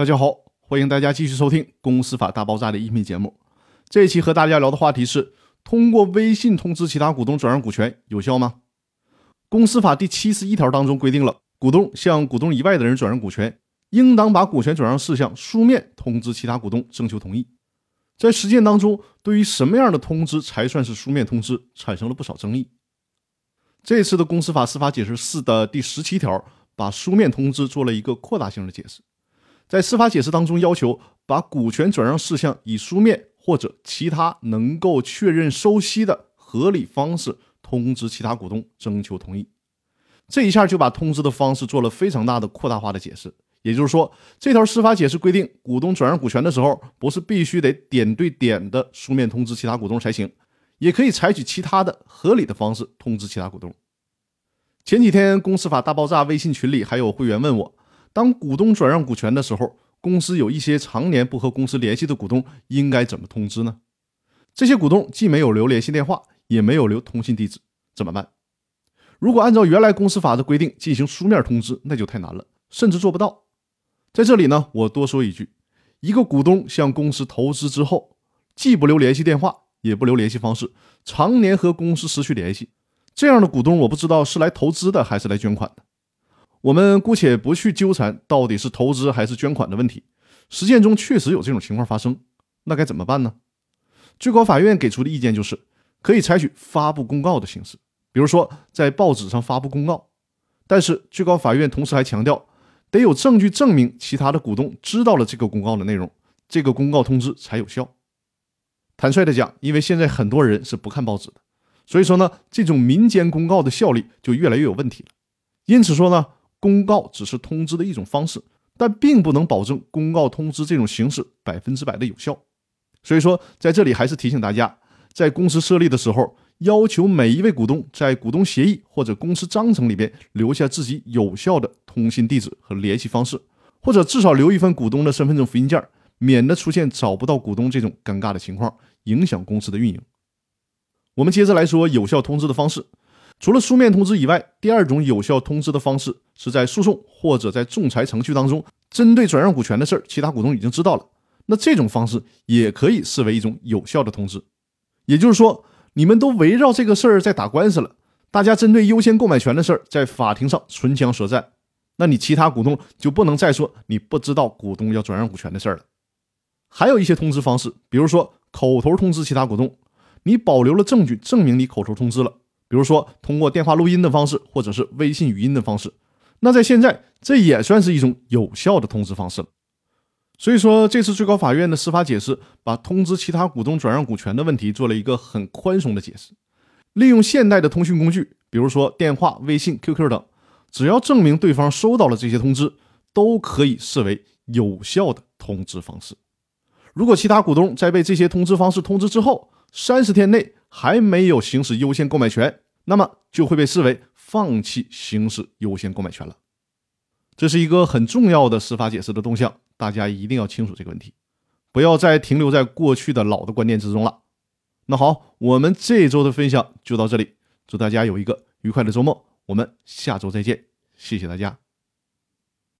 大家好，欢迎大家继续收听《公司法大爆炸》的音频节目。这一期和大家聊的话题是：通过微信通知其他股东转让股权有效吗？公司法第七十一条当中规定了，股东向股东以外的人转让股权，应当把股权转让事项书面通知其他股东，征求同意。在实践当中，对于什么样的通知才算是书面通知，产生了不少争议。这次的公司法司法解释四的第十七条，把书面通知做了一个扩大性的解释。在司法解释当中，要求把股权转让事项以书面或者其他能够确认收悉的合理方式通知其他股东，征求同意。这一下就把通知的方式做了非常大的扩大化的解释。也就是说，这条司法解释规定，股东转让股权的时候，不是必须得点对点的书面通知其他股东才行，也可以采取其他的合理的方式通知其他股东。前几天公司法大爆炸微信群里还有会员问我，当股东转让股权的时候，公司有一些常年不和公司联系的股东，应该怎么通知呢？这些股东既没有留联系电话，也没有留通信地址，怎么办？如果按照原来公司法的规定进行书面通知，那就太难了，甚至做不到。在这里呢，我多说一句：一个股东向公司投资之后，既不留联系电话，也不留联系方式，常年和公司失去联系，这样的股东，我不知道是来投资的还是来捐款的。我们姑且不去纠缠到底是投资还是捐款的问题，实践中确实有这种情况发生，那该怎么办呢？最高法院给出的意见就是，可以采取发布公告的形式，比如说在报纸上发布公告。但是最高法院同时还强调。得有证据证明其他的股东知道了这个公告的内容，这个公告通知才有效。坦率的讲，因为现在很多人是不看报纸的，所以说呢，这种民间公告的效力就越来越有问题了。因此说呢，公告只是通知的一种方式，但并不能保证公告通知这种形式百分之百的有效。所以说，在这里还是提醒大家，在公司设立的时候。要求每一位股东在股东协议或者公司章程里边留下自己有效的通信地址和联系方式，或者至少留一份股东的身份证复印件，免得出现找不到股东这种尴尬的情况，影响公司的运营。我们接着来说有效通知的方式，除了书面通知以外，第二种有效通知的方式是在诉讼或者在仲裁程序当中，针对转让股权的事儿，其他股东已经知道了，那这种方式也可以视为一种有效的通知，也就是说。你们都围绕这个事儿在打官司了，大家针对优先购买权的事儿在法庭上唇枪舌战，那你其他股东就不能再说你不知道股东要转让股权的事儿了。还有一些通知方式，比如说口头通知其他股东，你保留了证据证明你口头通知了，比如说通过电话录音的方式，或者是微信语音的方式，那在现在这也算是一种有效的通知方式了。所以说，这次最高法院的司法解释，把通知其他股东转让股权的问题做了一个很宽松的解释。利用现代的通讯工具，比如说电话、微信、QQ 等，只要证明对方收到了这些通知，都可以视为有效的通知方式。如果其他股东在被这些通知方式通知之后，三十天内还没有行使优先购买权，那么就会被视为放弃行使优先购买权了。这是一个很重要的司法解释的动向。大家一定要清楚这个问题，不要再停留在过去的老的观念之中了。那好，我们这周的分享就到这里，祝大家有一个愉快的周末，我们下周再见，谢谢大家。